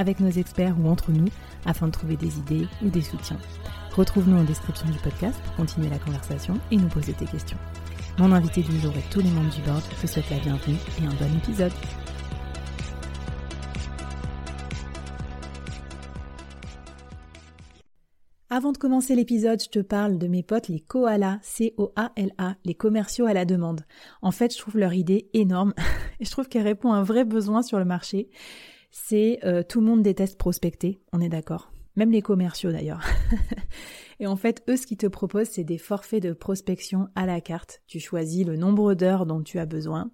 avec nos experts ou entre nous afin de trouver des idées ou des soutiens. Retrouve-nous en description du podcast pour continuer la conversation et nous poser tes questions. Mon invité du jour et tous les membres du board te souhaitent la bienvenue et un bon épisode. Avant de commencer l'épisode, je te parle de mes potes les koalas, C-O-A-L-A, les commerciaux à la demande. En fait, je trouve leur idée énorme et je trouve qu'elle répond à un vrai besoin sur le marché. C'est euh, tout le monde déteste prospecter, on est d'accord. Même les commerciaux d'ailleurs. et en fait, eux, ce qu'ils te proposent, c'est des forfaits de prospection à la carte. Tu choisis le nombre d'heures dont tu as besoin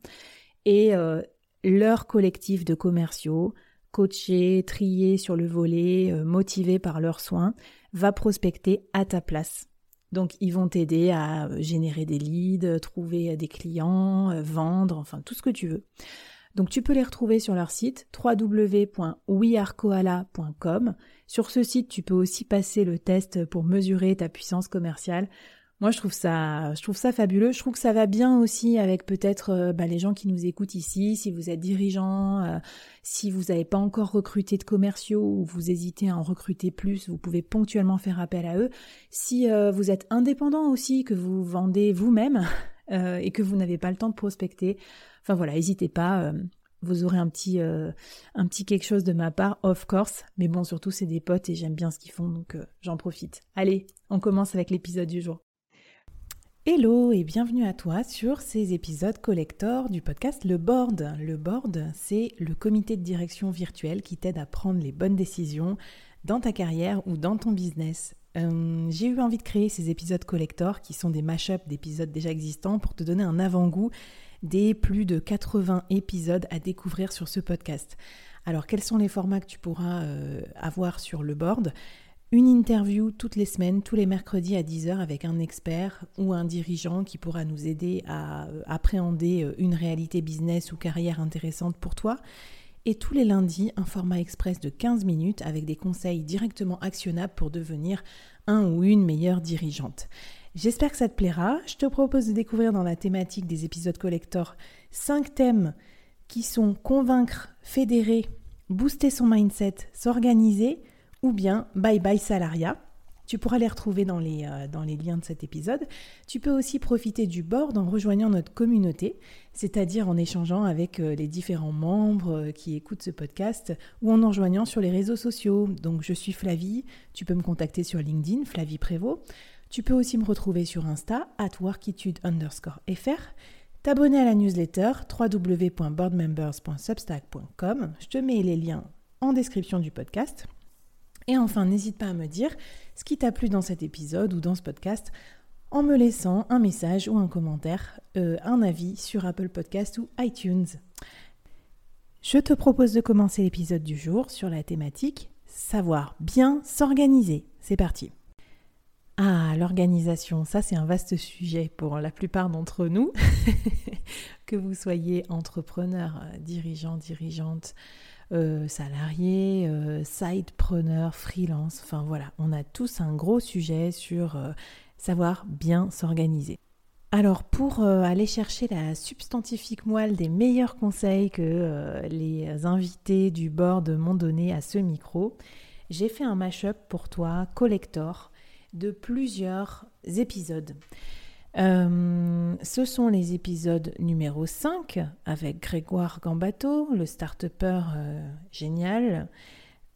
et euh, leur collectif de commerciaux, coachés, triés sur le volet, euh, motivés par leurs soins, va prospecter à ta place. Donc ils vont t'aider à générer des leads, trouver des clients, vendre, enfin tout ce que tu veux. Donc tu peux les retrouver sur leur site www.wearekoala.com. Sur ce site, tu peux aussi passer le test pour mesurer ta puissance commerciale. Moi, je trouve ça, je ça fabuleux. Je trouve que ça va bien aussi avec peut-être euh, bah, les gens qui nous écoutent ici. Si vous êtes dirigeant, euh, si vous n'avez pas encore recruté de commerciaux ou vous hésitez à en recruter plus, vous pouvez ponctuellement faire appel à eux. Si euh, vous êtes indépendant aussi, que vous vendez vous-même et que vous n'avez pas le temps de prospecter, enfin voilà, n'hésitez pas. vous aurez un petit, un petit quelque chose de ma part, of course. Mais bon, surtout c'est des potes et j'aime bien ce qu'ils font, donc j'en profite. Allez, on commence avec l'épisode du jour. Hello et bienvenue à toi sur ces épisodes collector du podcast Le Board. Le Board, c'est le comité de direction virtuel qui t'aide à prendre les bonnes décisions dans ta carrière ou dans ton business. Euh, j'ai eu envie de créer ces épisodes collector qui sont des mash-ups d'épisodes déjà existants pour te donner un avant-goût des plus de 80 épisodes à découvrir sur ce podcast. Alors quels sont les formats que tu pourras euh, avoir sur le board? Une interview toutes les semaines, tous les mercredis à 10h avec un expert ou un dirigeant qui pourra nous aider à euh, appréhender une réalité business ou carrière intéressante pour toi. Et tous les lundis, un format express de 15 minutes avec des conseils directement actionnables pour devenir un ou une meilleure dirigeante. J'espère que ça te plaira. Je te propose de découvrir dans la thématique des épisodes collector 5 thèmes qui sont convaincre, fédérer, booster son mindset, s'organiser, ou bien Bye Bye Salaria. Tu pourras les retrouver dans les, euh, dans liens de cet épisode. Tu peux aussi profiter du board en rejoignant notre communauté, c'est-à-dire en échangeant avec euh, les différents membres euh, qui écoutent ce podcast ou en en rejoignant sur les réseaux sociaux. Donc je suis Flavie, tu peux me contacter sur LinkedIn, Flavie Prévost. Tu peux aussi me retrouver sur Insta, at workitude underscore fr. T'abonner à la newsletter www.boardmembers.substack.com. Je te mets les liens en description du podcast. Et enfin, n'hésite pas à me dire ce qui t'a plu dans cet épisode ou dans ce podcast en me laissant un message ou un commentaire, euh, un avis sur Apple Podcast ou iTunes. Je te propose de commencer l'épisode du jour sur la thématique savoir bien s'organiser. C'est parti. Ah, l'organisation, ça c'est un vaste sujet pour la plupart d'entre nous, que vous soyez entrepreneur, dirigeant, dirigeante, euh, salariés, euh, sidepreneurs, freelance, enfin voilà, on a tous un gros sujet sur euh, savoir bien s'organiser. Alors pour aller chercher la substantifique moelle des meilleurs conseils que les invités du board m'ont donné à ce micro, j'ai fait un mash-up pour toi collector de plusieurs épisodes. Euh, ce sont les épisodes numéro 5 avec Grégoire Gambato, le start-upper euh, génial.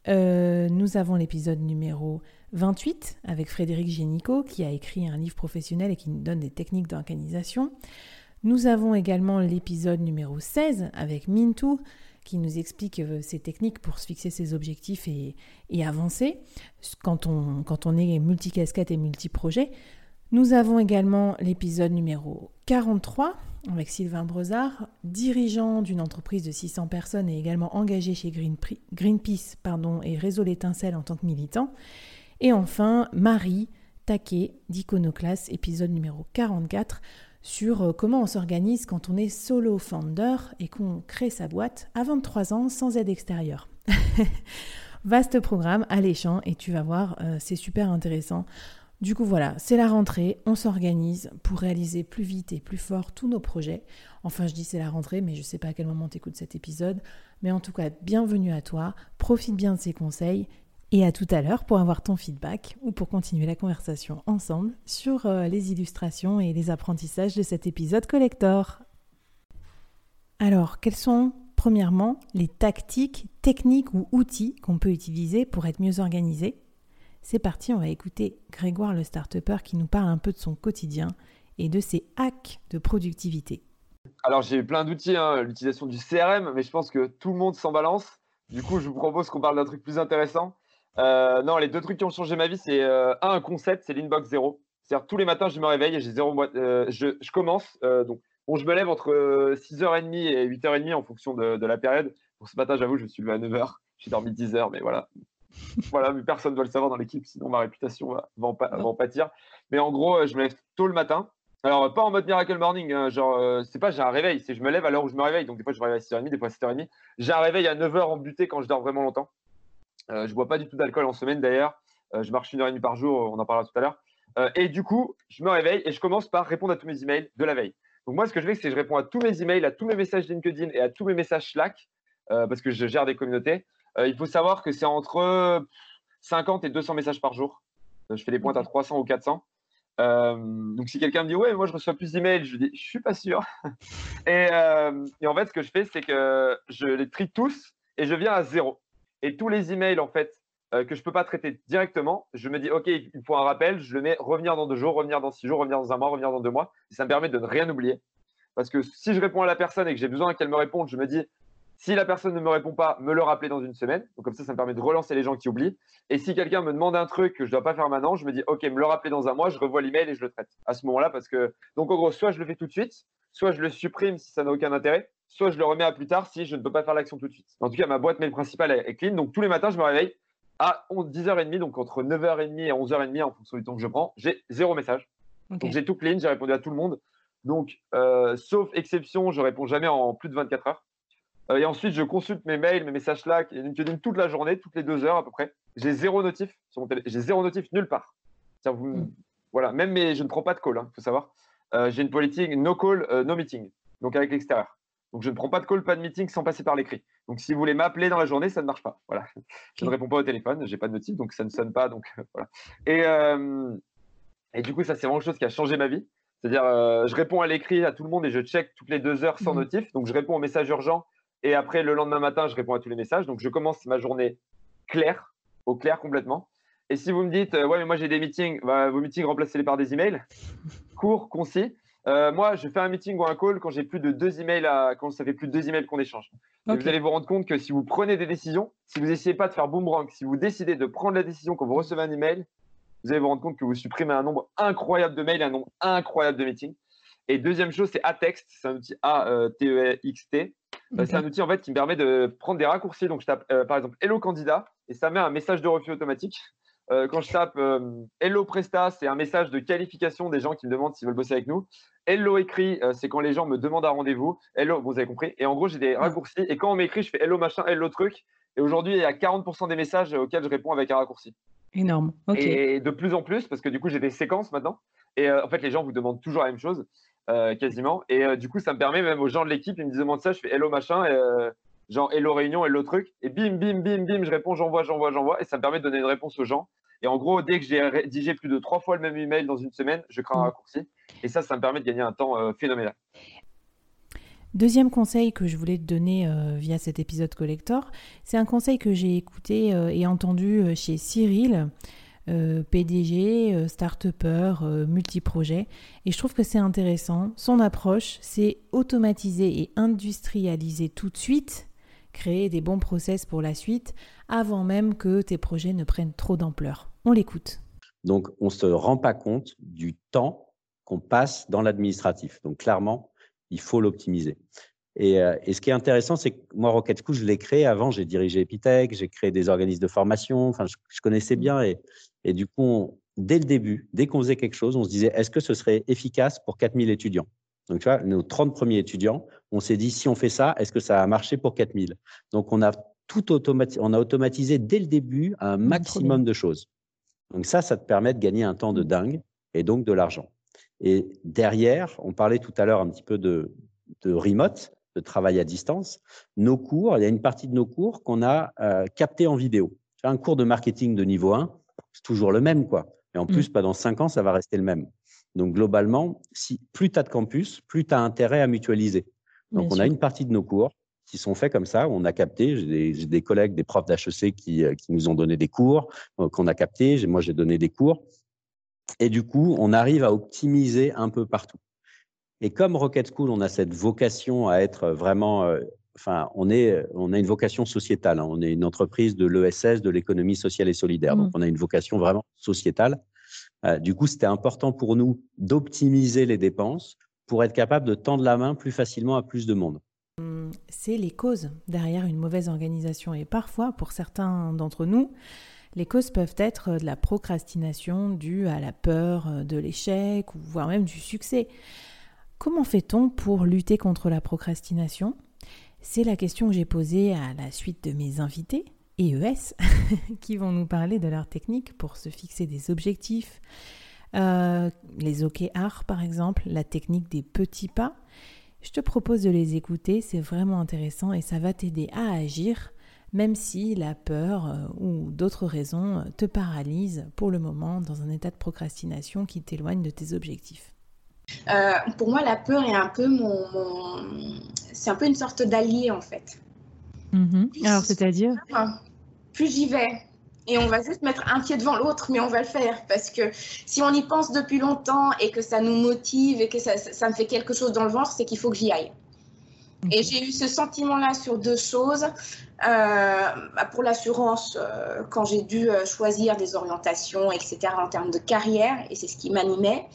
Euh, nous avons l'épisode numéro 28 avec Frédéric Génicaud qui a écrit un livre professionnel et qui nous donne des techniques d'organisation. Nous avons également l'épisode numéro 16 avec Mintou qui nous explique ses techniques pour se fixer ses objectifs et, et avancer quand on, quand on est multicasquette et multiprojet. Nous avons également l'épisode numéro 43 avec Sylvain Brezard, dirigeant d'une entreprise de 600 personnes et également engagé chez Greenpeace pardon, et Réseau l'Étincelle en tant que militant. Et enfin, Marie Taquet d'Iconoclast, épisode numéro 44, sur euh, comment on s'organise quand on est solo founder et qu'on crée sa boîte à 23 ans sans aide extérieure. Vaste programme, alléchant, et tu vas voir, euh, c'est super intéressant. Du coup, voilà, c'est la rentrée, on s'organise pour réaliser plus vite et plus fort tous nos projets. Enfin, je dis c'est la rentrée, mais je ne sais pas à quel moment tu écoutes cet épisode. Mais en tout cas, bienvenue à toi, profite bien de ces conseils et à tout à l'heure pour avoir ton feedback ou pour continuer la conversation ensemble sur euh, les illustrations et les apprentissages de cet épisode collector. Alors, quelles sont premièrement les tactiques, techniques ou outils qu'on peut utiliser pour être mieux organisé? C'est parti, on va écouter Grégoire le start qui nous parle un peu de son quotidien et de ses hacks de productivité. Alors j'ai plein d'outils, hein, l'utilisation du CRM, mais je pense que tout le monde s'en balance. Du coup, je vous propose qu'on parle d'un truc plus intéressant. Euh, non, les deux trucs qui ont changé ma vie, c'est euh, un, concept, c'est l'inbox zéro. C'est-à-dire tous les matins, je me réveille et j'ai zéro boîte. Euh, je, commence, donc bon, je me lève entre 6h30 et 8h30 en fonction de, de la période. Pour ce matin, j'avoue, je me suis levé à 9h. J'ai dormi 10h, mais voilà, voilà, mais personne ne doit le savoir dans l'équipe, sinon ma réputation va, en, pâtir. Mais en gros, je me lève tôt le matin. Alors, pas en mode Miracle Morning, hein, genre, c'est pas j'ai un réveil, c'est je me lève à l'heure où je me réveille. Donc, des fois, je me réveille à 6h30, des fois à 7h30. J'ai un réveil à 9h en buté quand je dors vraiment longtemps. Euh, je bois pas du tout d'alcool en semaine d'ailleurs. je marche une heure et demie par jour, on en parlera tout à l'heure. et du coup, je me réveille et je commence par répondre à tous mes emails de la veille. Donc, moi, ce que je fais, c'est que je réponds à tous mes emails, à tous mes messages LinkedIn et à tous mes messages Slack, parce que je gère des communautés. il faut savoir que c'est entre 50 et 200 messages par jour. Euh, je fais des pointes à 300 ou 400. Euh, donc si quelqu'un me dit ouais moi je reçois plus d'emails, je dis je suis pas sûr. Euh, et, en fait ce que je fais c'est que je les trie tous et je viens à zéro. Et tous les emails en fait que je peux pas traiter directement, je me dis ok il faut un rappel, je le mets revenir dans deux jours, revenir dans six jours, revenir dans un mois, revenir dans deux mois. Ça me permet de ne rien oublier. Parce que si je réponds à la personne et que j'ai besoin qu'elle me réponde, je me dis si la personne ne me répond pas, me le rappeler dans une semaine. Donc comme ça, ça me permet de relancer les gens qui oublient. Et si quelqu'un me demande un truc que je ne dois pas faire maintenant, je me dis OK, me le rappeler dans un mois, je revois l'email et je le traite à ce moment-là parce que donc en gros, soit je le fais tout de suite, soit je le supprime si ça n'a aucun intérêt, soit je le remets à plus tard si je ne peux pas faire l'action tout de suite. En tout cas, ma boîte mail principale est clean. Donc tous les matins, je me réveille à 10h30, donc entre 9h30 et 11h30 en fonction du temps que je prends, j'ai zéro message. Donc j'ai tout clean, j'ai répondu à tout le monde. Donc, euh, sauf exception, je réponds jamais en plus de 24 heures. Euh, et ensuite, je consulte mes mails, mes messages Slack et LinkedIn toute la journée, toutes les deux heures à peu près. J'ai zéro notif sur mon téléphone. J'ai zéro notif nulle part. Vous, hmm. Voilà, même je ne prends pas de call, il hein, faut savoir. Euh, j'ai une politique no call, no meeting, donc avec l'extérieur. Donc je ne prends pas de call, pas de meeting sans passer par l'écrit. Donc si vous voulez m'appeler dans la journée, ça ne marche pas. Voilà. Je ne réponds pas au téléphone, j'ai pas de notif, donc ça ne sonne pas. Donc voilà. Et, et du coup, ça c'est vraiment quelque chose qui a changé ma vie. C'est-à-dire, je réponds à l'écrit à tout le monde et je check toutes les deux heures sans hmm. notif. Donc je réponds aux messages urgents et après, le lendemain matin, je réponds à tous les messages. Donc, je commence ma journée claire, au clair complètement. Et si vous me dites, euh, ouais, mais moi j'ai des meetings, bah, vos meetings, remplacez-les par des emails, courts, concis. Euh, moi, je fais un meeting ou un call quand j'ai plus de deux emails, à, quand ça fait plus de deux emails qu'on échange. Vous allez vous rendre compte que si vous prenez des décisions, si vous essayez pas de faire boomerang, si vous décidez de prendre la décision quand vous recevez un email, vous allez vous rendre compte que vous supprimez un nombre incroyable de mails, un nombre incroyable de meetings. Et deuxième chose, c'est A-Text, c'est un outil A-T-E-X-T. Bah, c'est un outil en fait qui me permet de prendre des raccourcis. Donc je tape euh, par exemple Hello candidat et ça met un message de refus automatique. Euh, quand je tape euh, Hello Presta, c'est un message de qualification des gens qui me demandent s'ils veulent bosser avec nous. Hello écrit, c'est quand les gens me demandent un rendez-vous. Hello, vous avez compris. Et en gros, j'ai des raccourcis. Et quand on m'écrit, je fais Hello machin, Hello truc. Et aujourd'hui, il y a 40% des messages auxquels je réponds avec un raccourci. Énorme. Et de plus en plus, parce que du coup, j'ai des séquences maintenant. Et en fait, les gens vous demandent toujours la même chose. Euh, quasiment. Et euh, du coup, ça me permet même aux gens de l'équipe, ils me demandent ça, je fais hello machin, et, euh, genre hello réunion, hello truc, et bim, bim, bim, bim, je réponds, j'envoie, j'envoie, j'envoie, et ça me permet de donner une réponse aux gens. Et en gros, dès que j'ai rédigé plus de trois fois le même email dans une semaine, je crée un mm. raccourci. Et ça, ça me permet de gagner un temps phénoménal. Deuxième conseil que je voulais te donner via cet épisode collector, c'est un conseil que j'ai écouté et entendu chez Cyril. Euh, PDG, euh, start-upper, euh, multiprojet. Et je trouve que c'est intéressant. Son approche, c'est automatiser et industrialiser tout de suite, créer des bons process pour la suite, avant même que tes projets ne prennent trop d'ampleur. On l'écoute. Donc, on ne se rend pas compte du temps qu'on passe dans l'administratif. Donc clairement, il faut l'optimiser. Et, et, ce qui est intéressant, c'est que moi, Rocket School, je l'ai créé avant. J'ai dirigé Epitech, j'ai créé des organismes de formation. Enfin, je, connaissais bien. Et, et du coup, dès le début, dès qu'on faisait quelque chose, on se disait est-ce que ce serait efficace pour 4000 étudiants? Donc, tu vois, nos 30 premiers étudiants, on s'est dit si on fait ça, est-ce que ça a marché pour 4000 Donc, on a tout automatisé, on a automatisé dès le début un mmh, maximum de choses. Donc, ça, ça te permet de gagner un temps de mmh. dingue et donc de l'argent. Et derrière, on parlait tout à l'heure un petit peu de, de remote, de travail à distance. Nos cours, il y a une partie de nos cours qu'on a euh, capté en vidéo. Un cours de marketing de niveau 1, c'est toujours le même, quoi. Et en plus, mmh. pas dans cinq ans, ça va rester le même. Donc, globalement, si plus tu as de campus, plus tu as intérêt à mutualiser. Donc, on a une partie de nos cours qui sont faits comme ça, on a capté. J'ai des, collègues, des profs d'HEC qui, euh, qui nous ont donné des cours, euh, qu'on a capté. Moi, j'ai donné des cours. Et du coup, on arrive à optimiser un peu partout. Et comme Rocket School, on a cette vocation à être vraiment euh, enfin, on, est, on a une vocation sociétale. Hein. On est une entreprise de l'ESS, de l'économie sociale et solidaire. Donc, mmh. on a une vocation vraiment sociétale. Euh, du coup, c'était important pour nous d'optimiser les dépenses pour être capable de tendre la main plus facilement à plus de monde. Mmh, c'est les causes derrière une mauvaise organisation. Et parfois, pour certains d'entre nous, les causes peuvent être de la procrastination due à la peur de l'échec ou voire même du succès. Comment fait-on pour lutter contre la procrastination? C'est la question que j'ai posée à la suite de mes invités, EES, qui vont nous parler de leur technique pour se fixer des objectifs. Euh, les OKR, par exemple, la technique des petits pas. Je te propose de les écouter, c'est vraiment intéressant et ça va t'aider à agir, même si la peur euh, ou d'autres raisons te paralysent pour le moment dans un état de procrastination qui t'éloigne de tes objectifs. Euh, pour moi, la peur est un peu mon, c'est un peu une sorte d'allié en fait. Mm-hmm. Alors, c'est-à-dire Plus j'y vais. Et on va juste mettre un pied devant l'autre, mais on va le faire. Parce que si on y pense depuis longtemps et que ça nous motive et que ça, ça me fait quelque chose dans le ventre, c'est qu'il faut que j'y aille. Et j'ai eu ce sentiment-là sur deux choses. Euh, bah, pour l'assurance, euh, quand j'ai dû choisir des orientations, etc., en termes de carrière, et c'est ce qui m'animait.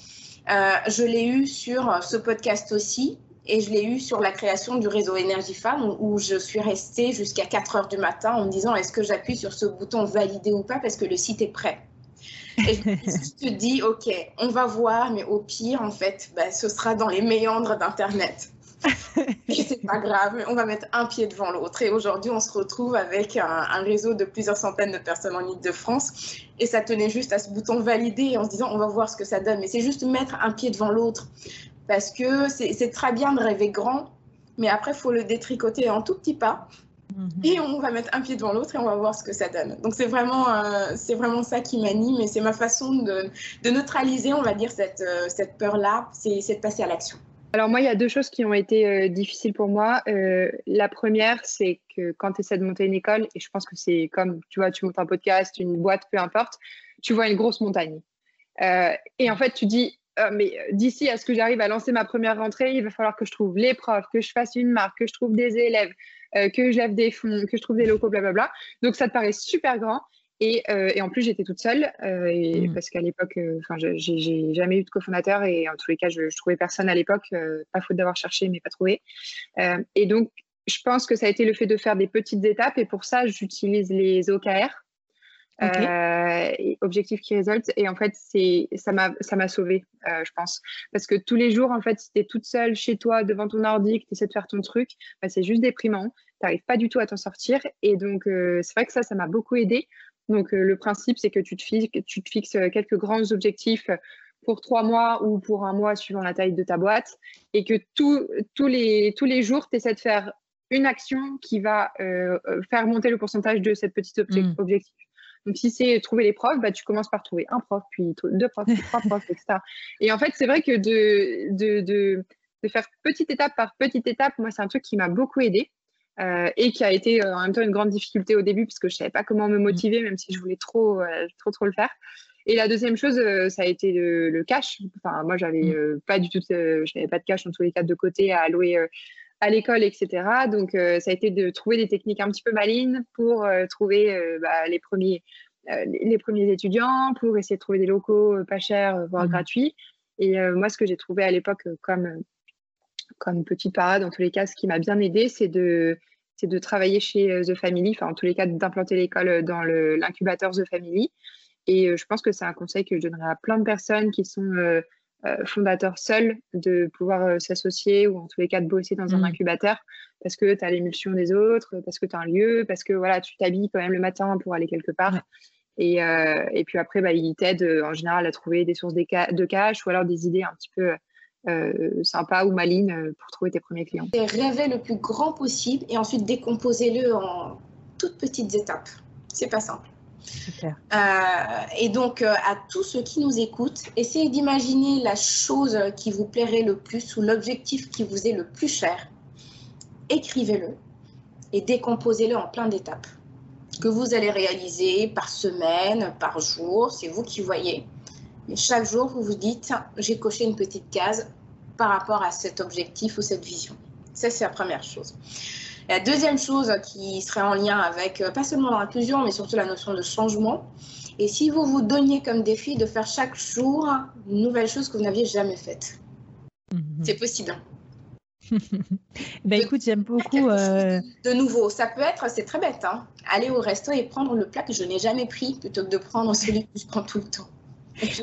Euh, je l'ai eu sur ce podcast aussi. Et je l'ai eu sur la création du réseau Énergie Femmes où je suis restée jusqu'à 4 heures du matin en me disant est-ce que j'appuie sur ce bouton valider ou pas parce que le site est prêt. Et je te dis ok, on va voir, mais au pire, en fait, bah, ce sera dans les méandres d'Internet. C'est pas grave, on va mettre un pied devant l'autre. Et aujourd'hui, on se retrouve avec un, réseau de plusieurs centaines de personnes en Ile-de-France. Et ça tenait juste à ce bouton valider en se disant, on va voir ce que ça donne. Mais c'est juste mettre un pied devant l'autre. Parce que c'est très bien de rêver grand, mais après, il faut le détricoter en tout petits pas. Mhm. Et on va mettre un pied devant l'autre et on va voir ce que ça donne. Donc c'est vraiment, euh, c'est vraiment ça qui m'anime et c'est ma façon de, neutraliser, on va dire, cette, euh, cette peur-là, c'est de passer à l'action. Alors moi, il y a deux choses qui ont été euh, difficiles pour moi. Euh, la première, c'est que quand tu essaies de monter une école, et je pense que c'est comme, tu vois, tu montes un podcast, une boîte, peu importe, tu vois une grosse montagne. Euh, et en fait, tu dis, mais d'ici à ce que j'arrive à lancer ma première rentrée, il va falloir que je trouve les profs, que je fasse une marque, que je trouve des élèves, que je lève des fonds, que je trouve des locaux, blablabla. Donc ça te paraît super grand. Euh, et, en plus, j'étais toute seule euh, et, mmh. parce qu'à l'époque, euh, enfin, j'ai jamais eu de cofondateur et en tous les cas, je, je trouvais personne à l'époque, pas faute d'avoir cherché, mais pas trouvé. et donc, je pense que ça a été le fait de faire des petites étapes et pour ça, j'utilise les OKR. Okay. objectif qui résulte et en fait c'est ça m'a ça m'a sauvé je pense parce que tous les jours en fait si tu es toute seule chez toi devant ton ordi que tu essaies de faire ton truc bah, c'est juste déprimant tu n'arrives pas du tout à t'en sortir et donc c'est vrai que ça ça m'a beaucoup aidé donc, euh, le principe, c'est que tu te, fixes, tu te fixes euh, quelques grands objectifs pour trois mois ou pour un mois suivant la taille de ta boîte et que tous, les, tous les jours, tu essaies de faire une action qui va euh, faire monter le pourcentage de cette petite mmh. objectif. Donc, si c'est trouver les profs, bah, tu commences par trouver un prof, puis deux profs, puis trois profs, etc. Et en fait, c'est vrai que de, de, de, de, faire petite étape par petite étape, moi, c'est un truc qui m'a beaucoup aidé. Euh, et qui a été euh, en même temps une grande difficulté au début parce que je savais pas comment me motiver même si je voulais trop euh, trop trop le faire. Et la deuxième chose, ça a été le, cash. Enfin, moi, j'avais mmh. pas du tout, je n'avais pas de cash en tous les cas de côté à allouer à l'école, etc. Donc, ça a été de trouver des techniques un petit peu malines pour trouver bah, les premiers les, premiers étudiants, pour essayer de trouver des locaux pas chers, voire mmh. gratuits. Et moi, ce que j'ai trouvé à l'époque comme, comme petite parade, dans tous les cas, ce qui m'a bien aidé, c'est de, c'est de travailler chez The Family, enfin en tous les cas d'implanter l'école dans l'incubateur The Family. Et je pense que c'est un conseil que je donnerais à plein de personnes qui sont euh, fondateur seul de pouvoir euh, s'associer ou en tous les cas de bosser dans un mmh. incubateur parce que tu as l'émulsion des autres, parce que tu as un lieu, parce que voilà, tu t'habilles quand même le matin pour aller quelque part. Et, euh, et, puis après, bah, il t'aide en général à trouver des sources de cash ou alors des idées un petit peu sympas ou malines pour trouver tes premiers clients. Rêver le plus grand possible et ensuite décomposer-le en toutes petites étapes. C'est pas simple. Euh, et donc, euh, à tous ceux qui nous écoutent, essayez d'imaginer la chose qui vous plairait le plus ou l'objectif qui vous est le plus cher. Écrivez-le et décomposez-le en plein d'étapes que vous allez réaliser par semaine, par jour, c'est vous qui voyez. Chaque jour, vous vous dites, j'ai coché une petite case par rapport à cet objectif ou cette vision. Ça, c'est la première chose. La deuxième chose qui serait en lien avec euh, pas seulement l'inclusion, mais surtout la notion de changement. Et si vous vous donniez comme défi de faire chaque jour une nouvelle chose que vous n'aviez jamais faite, mhm. c'est possible. ben écoute, j'aime beaucoup. Euh, de nouveau, ça peut être, c'est très bête, hein, aller au resto et prendre le plat que je n'ai jamais pris plutôt que de prendre celui que je prends tout le temps.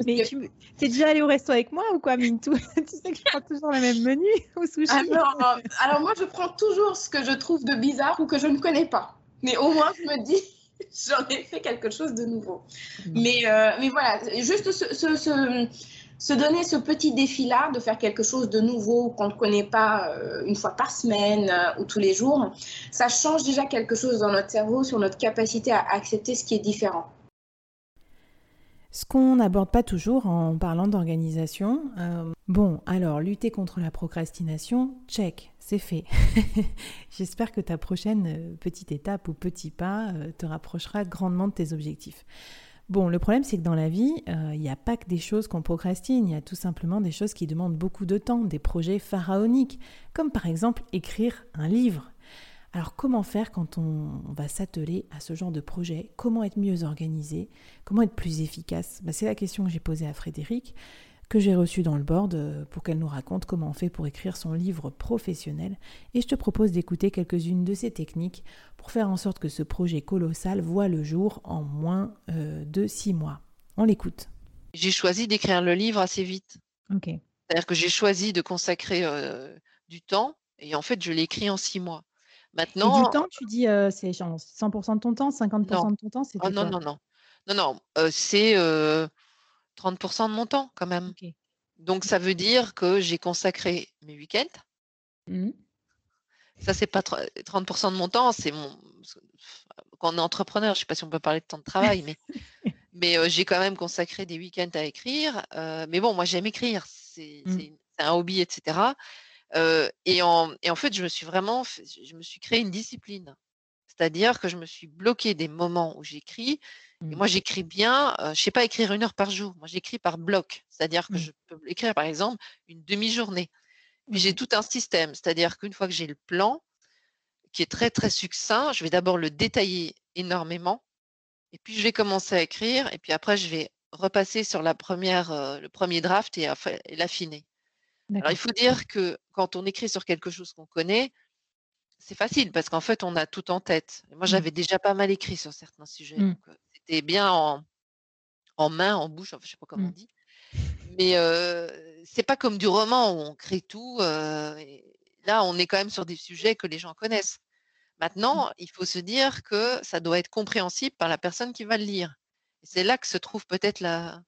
Mais tu es déjà allé au resto avec moi ou quoi, Mintou Tu sais que je prends toujours le même menu au sushi. Alors, euh, alors, moi, je prends toujours ce que je trouve de bizarre ou que je ne connais pas. Mais au moins, je me dis, j'en ai fait quelque chose de nouveau. Mm. Mais, euh, mais voilà, juste se, se, donner ce petit défi-là de faire quelque chose de nouveau qu'on ne connaît pas euh, une fois par semaine ou tous les jours, ça change déjà quelque chose dans notre cerveau sur notre capacité à accepter ce qui est différent. Ce qu'on n'aborde pas toujours en parlant d'organisation. Euh, bon, alors, lutter contre la procrastination, check, c'est fait. J'espère que ta prochaine euh, petite étape ou petit pas euh, te rapprochera grandement de tes objectifs. Bon, le problème, c'est que dans la vie, il n'y a pas que des choses qu'on procrastine, il y a tout simplement des choses qui demandent beaucoup de temps, des projets pharaoniques, comme par exemple écrire un livre. Alors comment faire quand on, va s'atteler à ce genre de projet? Comment être mieux organisé? Comment être plus efficace? Bah, C'est la question que j'ai posée à Frédéric, que j'ai reçue dans le board euh, pour qu'elle nous raconte comment on fait pour écrire son livre professionnel. Et je te propose d'écouter quelques-unes de ces techniques pour faire en sorte que ce projet colossal voit le jour en moins euh, de six mois. On l'écoute. J'ai choisi d'écrire le livre assez vite. C'est-à-dire que j'ai choisi de consacrer euh, du temps et en fait je l'ai écrit en six mois. Maintenant. Et du temps, tu dis, euh, c'est 100% de ton temps, 50% de ton temps, c'est oh, non, non, non, non, non, euh, c'est 30% de mon temps quand même. Donc ça veut dire que j'ai consacré mes week-ends. Mmh. Ça, c'est pas 30% de mon temps, c'est mon. Quand on est entrepreneur, je sais pas si on peut parler de temps de travail, mais, mais j'ai quand même consacré des week-ends à écrire. mais bon, moi, j'aime écrire, c'est mmh. un hobby, etc et, en, et en fait, je me suis vraiment, je me suis créé une discipline. C'est-à-dire que je me suis bloqué des moments où j'écris. Et mmh. moi, j'écris bien, je ne sais pas écrire une heure par jour. Moi, j'écris par bloc. C'est-à-dire que mmh. je peux écrire, par exemple, une demi-journée. Puis j'ai tout un système. C'est-à-dire qu'une fois que j'ai le plan, qui est très, très succinct, je vais d'abord le détailler énormément. Et puis, je vais commencer à écrire. Et puis après, je vais repasser sur la première, le premier draft et, et l'affiner. Alors, il faut dire que quand on écrit sur quelque chose qu'on connaît, c'est facile parce qu'en fait, on a tout en tête. moi, mmh. j'avais déjà pas mal écrit sur certains sujets. Mmh. c'était bien en, en, main, en bouche, enfin, je sais pas comment on mmh. dit. Mais c'est pas comme du roman où on crée tout. là, on est quand même sur des sujets que les gens connaissent. Maintenant, il faut se dire que ça doit être compréhensible par la personne qui va le lire. Et c'est là que se trouve peut-être la,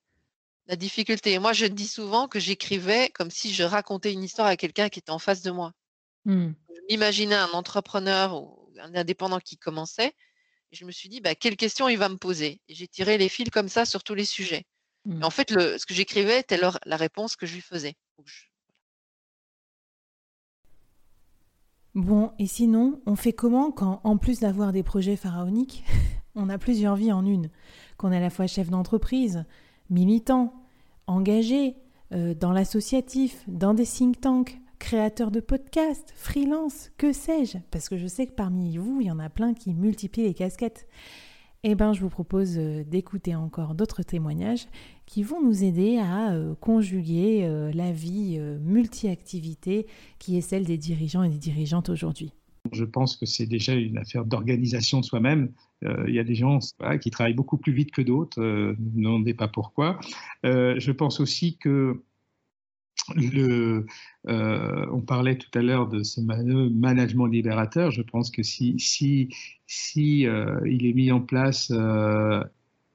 la difficulté. Moi, je dis souvent que j'écrivais comme si je racontais une histoire à quelqu'un qui était en face de moi. Mmh. Je m'imaginais un entrepreneur ou un indépendant qui commençait. Et je me suis dit, bah, quelle question il va me poser? Et j'ai tiré les fils comme ça sur tous les sujets. Mmh. en fait, le, ce que j'écrivais était la réponse que je lui faisais. Bon, et sinon, on fait comment quand, en plus d'avoir des projets pharaoniques, on a plusieurs vies en une? Qu'on est à la fois chef d'entreprise, militants, engagés euh, dans l'associatif, dans des think tanks, créateurs de podcasts, freelance, que sais-je Parce que je sais que parmi vous, il y en a plein qui multiplient les casquettes. Eh bien, je vous propose euh, d'écouter encore d'autres témoignages qui vont nous aider à euh, conjuguer la vie multi-activité qui est celle des dirigeants et des dirigeantes aujourd'hui. Je pense que c'est déjà une affaire d'organisation de soi-même. Il y a des gens qui travaillent beaucoup plus vite que d'autres, ne me demandez pas pourquoi. je pense aussi que le, euh, on parlait tout à l'heure de ce management libérateur. Je pense que si, si, si euh, il est mis en place euh,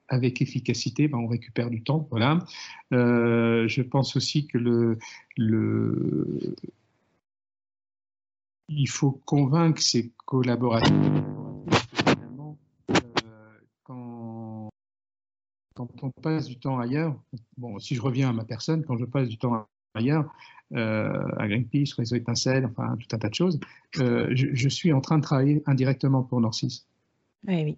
avec efficacité, ben on récupère du temps. Voilà. je pense aussi que le, le, il faut convaincre ses collaborateurs. Quand on passe du temps ailleurs, bon, si je reviens à ma personne, quand je passe du temps ailleurs, euh, à Greenpeace, Réseau Étincelle, enfin tout un tas de choses, euh, je, suis en train de travailler indirectement pour Norcis. Oui, oui.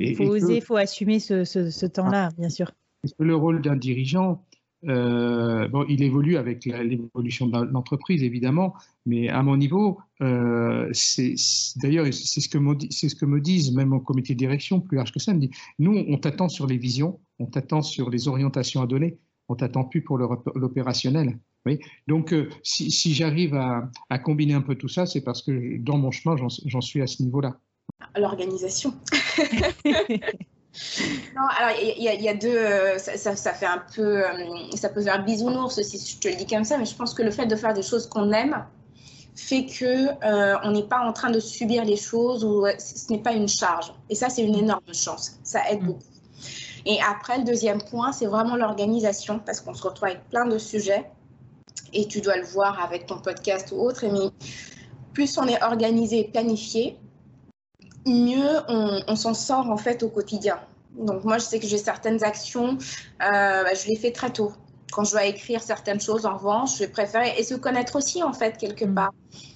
Il faut, oser, il faut assumer ce, temps-là, bien sûr. Le rôle d'un dirigeant, euh, bon, il évolue avec l'évolution de l'entreprise, évidemment, mais à mon niveau, d'ailleurs, c'est ce, que me, ce que me disent même au comité de direction, plus large que ça, me dit, nous, on t'attend sur les visions, on t'attend sur les orientations à donner, on t'attend plus pour l'opérationnel. Oui. Donc, euh, si, j'arrive à, combiner un peu tout ça, c'est parce que dans mon chemin, j'en suis à ce niveau-là. L'organisation. non, alors il y, a deux, euh, ça, fait un peu, euh, ça peut faire bisounours si je te le dis comme ça, mais je pense que le fait de faire des choses qu'on aime fait que on n'est pas en train de subir les choses ou ce n'est pas une charge. Et ça, c'est une énorme chance. Ça aide mm. beaucoup. Et après, le deuxième point, c'est vraiment l'organisation, parce qu'on se retrouve avec plein de sujets, et tu dois le voir avec ton podcast ou autre, mais plus on est organisé et planifié, mieux on, s'en sort en fait au quotidien. Donc moi, je sais que j'ai certaines actions, euh, bah, je les fais très tôt quand je dois écrire certaines choses, en revanche, je préfère et se connaître aussi, en fait, quelque mm. part.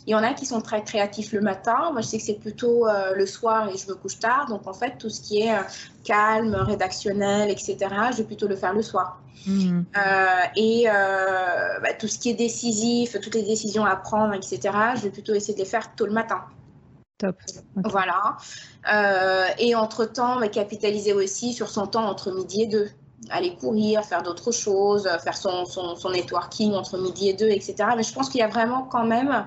Il y en a qui sont très créatifs le matin. Moi, je sais que c'est plutôt euh, le soir et je me couche tard. Donc, en fait, tout ce qui est euh, calme, rédactionnel, etc., je vais plutôt le faire le soir. Mm. Et bah, tout ce qui est décisif, toutes les décisions à prendre, etc., je vais plutôt essayer de les faire tôt le matin. Top. Voilà. et entre-temps, capitaliser aussi sur son temps entre midi et deux aller courir, faire d'autres choses, faire son, son, networking entre midi et deux, etc. Mais je pense qu'il y a vraiment quand même,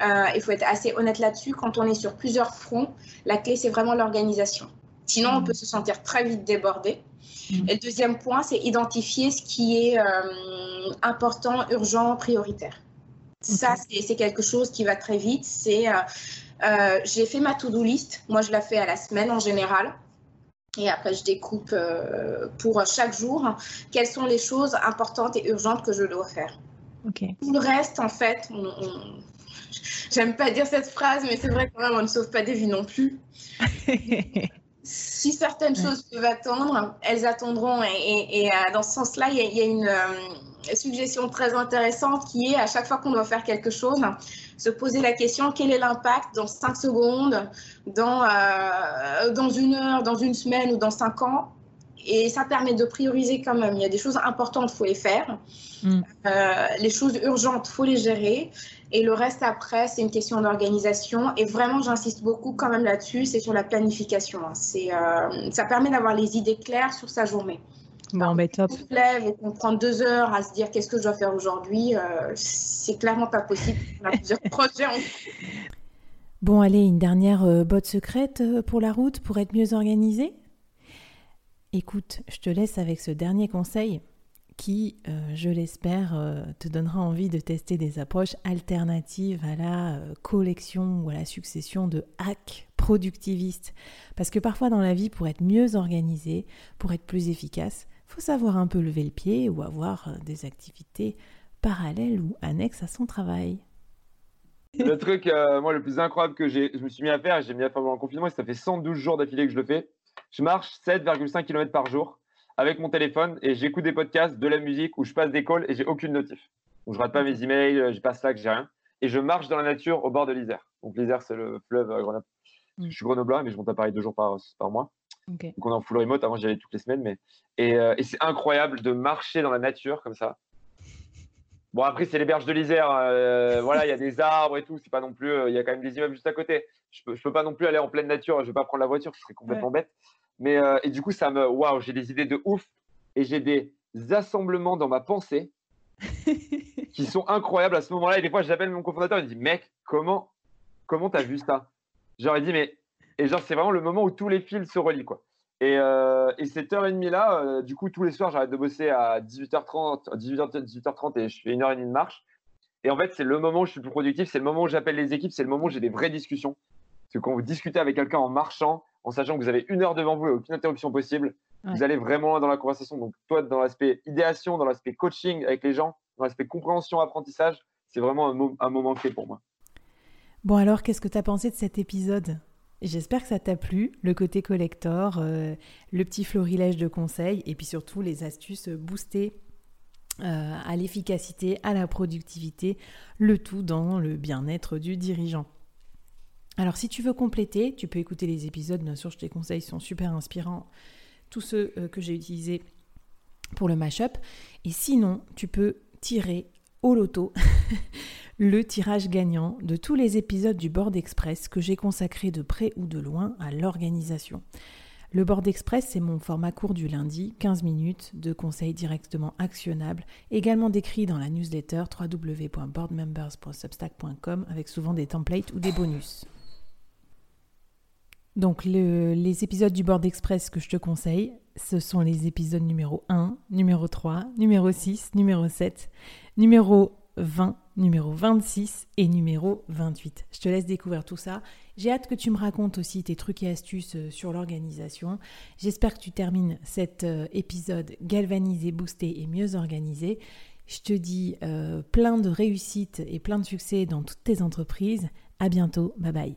euh, il faut être assez honnête là-dessus, quand on est sur plusieurs fronts, la clé, c'est vraiment l'organisation. Sinon, on mm. peut se sentir très vite débordé. Mm. Et le deuxième point, c'est identifier ce qui est euh, important, urgent, prioritaire. Ça, c'est quelque chose qui va très vite. C'est, euh, j'ai fait ma to-do list. Moi, je la fais à la semaine en général. Et après, je découpe euh, pour chaque jour quelles sont les choses importantes et urgentes que je dois faire. Tout le reste, en fait, j'aime pas dire cette phrase, mais c'est vrai quand même, on ne sauve pas des vies non plus. si certaines choses peuvent attendre, elles attendront. Et, euh, dans ce sens-là, il y, a une euh, suggestion très intéressante qui est à chaque fois qu'on doit faire quelque chose, se poser la question quel est l'impact dans 5 secondes, dans, euh, dans une heure, dans une semaine ou dans 5 ans? Et ça permet de prioriser quand même. Il y a des choses importantes, il faut les faire. Mm. les choses urgentes, il faut les gérer. Et le reste après, c'est une question d'organisation. Et vraiment, j'insiste beaucoup quand même là-dessus, c'est sur la planification. Hein. C'est, euh, ça permet d'avoir les idées claires sur sa journée. Bon, mais top. On lève et qu'on prend deux heures à se dire qu'est-ce que je dois faire aujourd'hui, euh, c'est clairement pas possible. On a plusieurs projets en Bon, allez, une dernière euh, botte secrète pour la route pour être mieux organisée Écoute, je te laisse avec ce dernier conseil qui, euh, je l'espère, euh, te donnera envie de tester des approches alternatives à la euh, collection ou à la succession de hacks productivistes. Parce que parfois dans la vie, pour être mieux organisé, pour être plus efficace, faut savoir un peu lever le pied ou avoir des activités parallèles ou annexes à son travail. Le truc, moi, le plus incroyable que je me suis mis à faire, et j'ai mis à faire pendant le confinement, et ça fait 112 jours d'affilée que je le fais. Je marche 7,5 km par jour avec mon téléphone et j'écoute des podcasts, de la musique, où je passe des calls et j'ai aucune notif. Donc je rate pas mes emails, euh, j'ai pas Slack, j'ai rien. Et je marche dans la nature au bord de l'Isère. Donc l'Isère, c'est le fleuve euh, Grenoble. Mm. Je suis grenoblois, mais je monte à Paris deux jours par, par mois. Donc on est en full remote. Avant, j'y allais toutes les semaines. Mais... Et, euh, et c'est incroyable de marcher dans la nature comme ça. Bon, après, c'est les berges de l'Isère. voilà, il y a des arbres et tout. C'est pas non plus. Il y a quand même des immeubles juste à côté. Je peux, je peux pas non plus aller en pleine nature. Je vais pas prendre la voiture. Ce serait complètement bête. Mais, euh, et du coup, ça me. Waouh, j'ai des idées de ouf. et j'ai des assemblements dans ma pensée qui sont incroyables à ce moment-là. Et des fois, j'appelle mon cofondateur, il me dit Mec, comment comment t'as vu ça? J'aurais dit Mais. Et genre, c'est vraiment le moment où tous les fils se relient, quoi. Et, euh, et cette heure et demie là, euh, du coup, tous les soirs, j'arrête de bosser à 18h30, 18h, 18h30 et je fais une heure et demie de marche. Et en fait, c'est le moment où je suis le plus productif, c'est le moment où j'appelle les équipes, c'est le moment où j'ai des vraies discussions. Parce que quand vous discutez avec quelqu'un en marchant, en sachant que vous avez une heure devant vous et aucune interruption possible, vous allez vraiment dans la conversation. Donc, toi, dans l'aspect idéation, dans l'aspect coaching avec les gens, dans l'aspect compréhension, apprentissage, c'est vraiment un, un moment clé pour moi. Bon, alors, qu'est-ce que tu as pensé de cet épisode? J'espère que ça t'a plu, le côté collector, euh, le petit florilège de conseils et puis surtout les astuces boostées euh, à l'efficacité, à la productivité, le tout dans le bien-être du dirigeant. Alors si tu veux compléter, tu peux écouter les épisodes, bien sûr, je tes conseils sont super inspirants, tous ceux euh, que j'ai utilisés pour le mashup. Et sinon, tu peux tirer au loto le tirage gagnant de tous les épisodes du Board Express que j'ai consacré de près ou de loin à l'organisation. Le Board Express, c'est mon format court du lundi, 15 minutes de conseils directement actionnables, également décrit dans la newsletter www.boardmembers.substack.com avec souvent des templates ou des bonus. Donc les épisodes du Board Express que je te conseille, ce sont les épisodes numéro 1, numéro 3, numéro 6, numéro 7, numéro 20, numéro 26 et numéro 28. Je te laisse découvrir tout ça. J'ai hâte que tu me racontes aussi tes trucs et astuces euh, sur l'organisation. J'espère que tu termines cet euh, épisode galvanisé, boosté et mieux organisé. Je te dis euh, plein de réussites et plein de succès dans toutes tes entreprises. À bientôt. Bye bye.